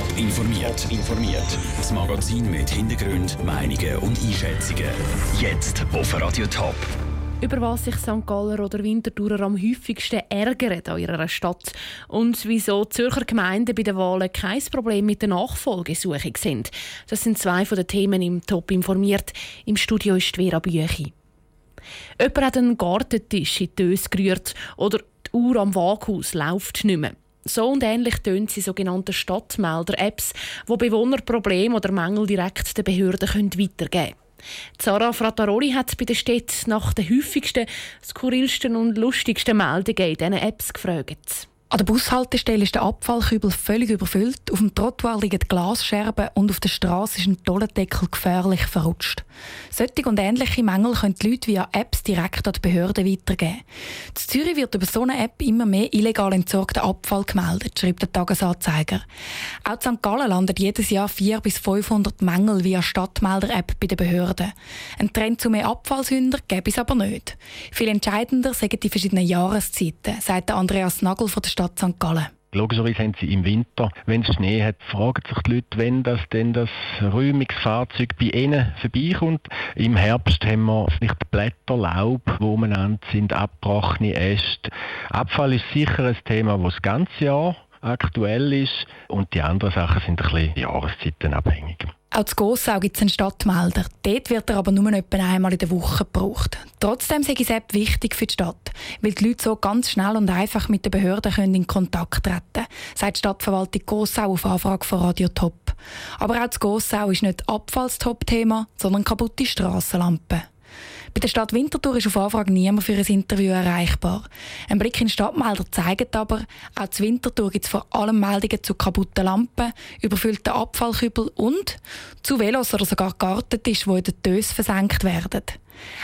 Top informiert. informiert. Das Magazin mit Hintergrund, Meinungen und Einschätzungen. Jetzt auf Radio Top. Über was sich St. Galler oder Winterthurer am häufigsten ärgern an ihrer Stadt und wieso Zürcher Gemeinden bei den Wahlen kein Problem mit der Nachfolgesuche sind. Das sind zwei von den Themen im Top informiert. Im Studio ist Vera Büchi. Jemand hat einen Gartentisch in die Döse gerührt oder die Uhr am Waghaus läuft nicht mehr. So und ähnlich tönen sie sogenannte Stadtmelder-Apps, wo Bewohner Probleme oder Mängel direkt den Behörden weitergeben können. Zara Frattaroli hat bei der Stadt nach den häufigsten, skurrilsten und lustigsten Meldungen in diesen Apps gefragt. An der Bushaltestelle ist der Abfallkübel völlig überfüllt, auf dem Trottoir liegen Glasscherben und auf der Straße ist ein Tollendeckel gefährlich verrutscht. Solche und ähnliche Mängel können die Leute via Apps direkt an die Behörden weitergeben. In Zürich wird über so eine App immer mehr illegal entsorgter Abfall gemeldet, schreibt der Tagesanzeiger. Auch in St. Gallen landet jedes Jahr 400 bis 500 Mängel via Stadtmelder-App bei den Behörden. Ein Trend zu mehr Abfallsünder gäbe es aber nicht. Viel entscheidender sind die verschiedenen Jahreszeiten, sagt Andreas Nagel von der Stadt St. Gallen. Logischerweise haben sie im Winter, wenn es Schnee hat, fragen sich die Leute, wenn das denn das Räumungsfahrzeug bei ihnen vorbeikommt. Im Herbst haben wir nicht Blätter, Laub, wo umeinander sind, abgebrochene Äste. Abfall ist sicher ein Thema, das das ganze Jahr aktuell ist und die anderen Sachen sind ein bisschen jahreszeitenabhängig. Auch zu Gossau gibt es einen Stadtmelder. Dort wird er aber nur etwa einmal in der Woche gebraucht. Trotzdem die App wichtig für die Stadt, weil die Leute so ganz schnell und einfach mit den Behörden in Kontakt treten können, sagt die Stadtverwaltung Gossau auf Anfrage von Radio Top. Aber auch zu Gossau ist nicht Abfall das Top-Thema, sondern kaputte Strassenlampen. Bei der Stadt Winterthur ist auf Anfrage niemand für ein Interview erreichbar. Ein Blick in den Stadtmelder zeigt aber, auch zu Winterthur gibt es vor allem Meldungen zu kaputten Lampen, überfüllten Abfallkübel und zu Velos oder sogar Gartentischen, die in der Döse versenkt werden.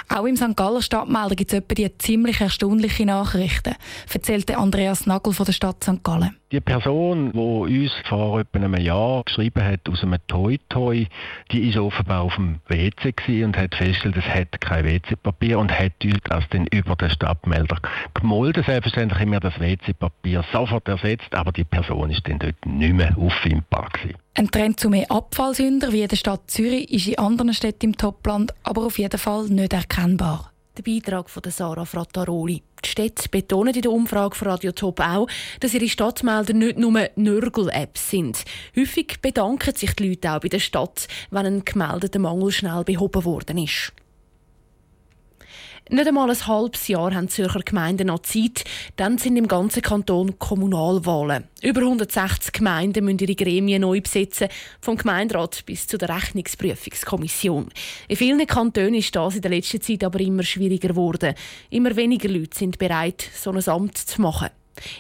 Auch im St. Galler Stadtmelder gibt es die ziemlich erstaunliche Nachrichten, erzählte Andreas Nagel von der Stadt St. Gallen. Die Person, die uns vor etwa einem Jahr geschrieben hat aus einem Toy-Toy, die ist offenbar auf dem WC und hat festgestellt, es hat kein WC-Papier und hat uns das dann über den Stadtmelder gemolden. Selbstverständlich haben wir das WC-Papier sofort ersetzt, aber die Person ist dann dort nicht mehr auffindbar gewesen. Ein Trend zu mehr Abfallsünder wie in der Stadt Zürich ist in anderen Städten im Topland aber auf jeden Fall nicht erkennbar. Der Beitrag von Sarah Frattaroli. Die Städte betonen in der Umfrage von Radio Top auch, dass ihre Stadtmelder nicht nur Nörgel-Apps sind. Häufig bedanken sich die Leute auch bei der Stadt, wenn ein gemeldeter Mangel schnell behoben worden ist. Nicht einmal ein halbes Jahr haben die Zürcher Gemeinden noch Zeit. Dann sind im ganzen Kanton Kommunalwahlen. Über 160 Gemeinden müssen ihre Gremien neu besetzen, vom Gemeinderat bis zu der Rechnungsprüfungskommission. In vielen Kantonen ist das in der letzten Zeit aber immer schwieriger geworden. Immer weniger Leute sind bereit, so ein Amt zu machen.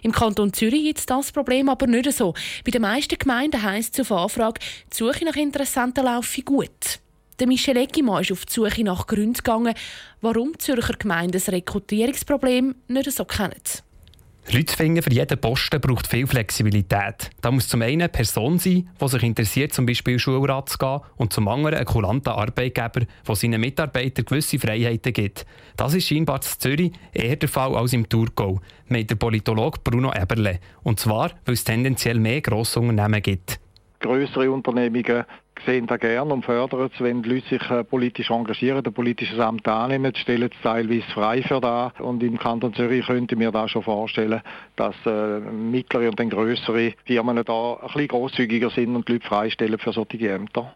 Im Kanton Zürich gibt das Problem aber nicht so. Bei den meisten Gemeinden heisst es auf Anfrage, die Suche nach Interessenten laufe gut. Der Michel Eggimann ist auf die Suche nach Gründen gegangen, warum die Zürcher Gemeinden das Rekrutierungsproblem nicht so kennen. Leute zu finden für jeden Posten braucht viel Flexibilität. Da muss zum einen eine Person sein, die sich interessiert, zum Beispiel Schulrat zu gehen, und zum anderen ein kulanter Arbeitgeber, der seinen Mitarbeitern gewisse Freiheiten gibt. Das ist scheinbar in Zürich eher der Fall als im Thurgau, meint der Politologe Bruno Eberle. Und zwar, weil es tendenziell mehr Grossunternehmen gibt. Größere Unternehmungen sehen das gerne und fördern es, wenn die Leute sich äh, politisch engagieren, ein politisches Amt annehmen, stellen es teilweise frei für da. Und im Kanton Zürich könnte ich mir da schon vorstellen, dass äh, mittlere und dann größere Firmen da ein bisschen grosszügiger sind und die Leute freistellen für solche Ämter.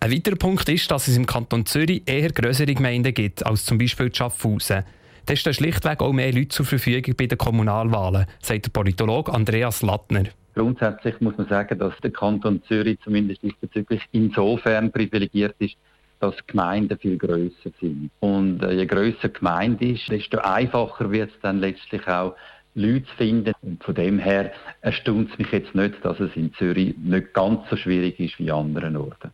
Ein weiterer Punkt ist, dass es im Kanton Zürich eher größere Gemeinden gibt als zum Beispiel Schaffhausen. Da stehen schlichtweg auch mehr Leute zur Verfügung bei den Kommunalwahlen, sagt der Politologe Andreas Lattner. Grundsätzlich muss man sagen, dass der Kanton Zürich zumindest diesbezüglich insofern privilegiert ist, dass Gemeinden viel größer sind. Und äh, je größer Gemeinde ist, desto einfacher wird es dann letztlich auch, Leute zu finden. Und von dem her erstaunt es mich jetzt nicht, dass es in Zürich nicht ganz so schwierig ist wie an anderen Orten.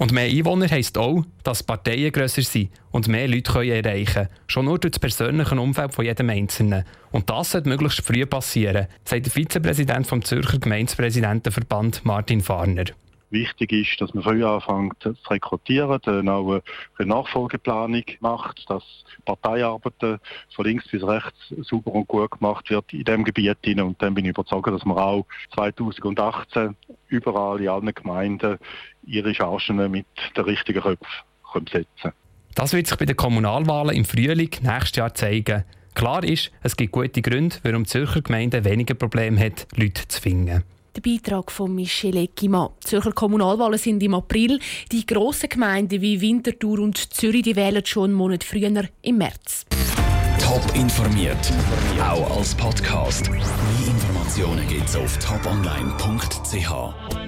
Und mehr Einwohner heisst auch, dass Parteien grösser sind und mehr Leute können erreichen können. Schon nur durch das persönliche Umfeld von jedem Einzelnen. Und das sollte möglichst früh passieren, sagt der Vizepräsident vom Zürcher Gemeindepräsidentenverband Martin Farner. Wichtig ist, dass man früh anfängt zu rekrutieren, dann auch eine Nachfolgeplanung macht, dass Parteiarbeit von links bis rechts sauber und gut gemacht wird in diesem Gebiet. Und dann bin ich überzeugt, dass wir auch 2018 überall in allen Gemeinden ihre Chargen mit den richtigen Köpfen setzen Das wird sich bei den Kommunalwahlen im Frühling nächstes Jahr zeigen. Klar ist, es gibt gute Gründe, warum die Zürcher Gemeinde weniger Probleme hat, Leute zu finden. Der Beitrag von Michel Eckimann. Die Zürcher Kommunalwahlen sind im April. Die grossen Gemeinden wie Winterthur und Zürich die wählen schon einen Monat früher im März. Top informiert, auch als Podcast. Informationen gibt es auf toponline.ch.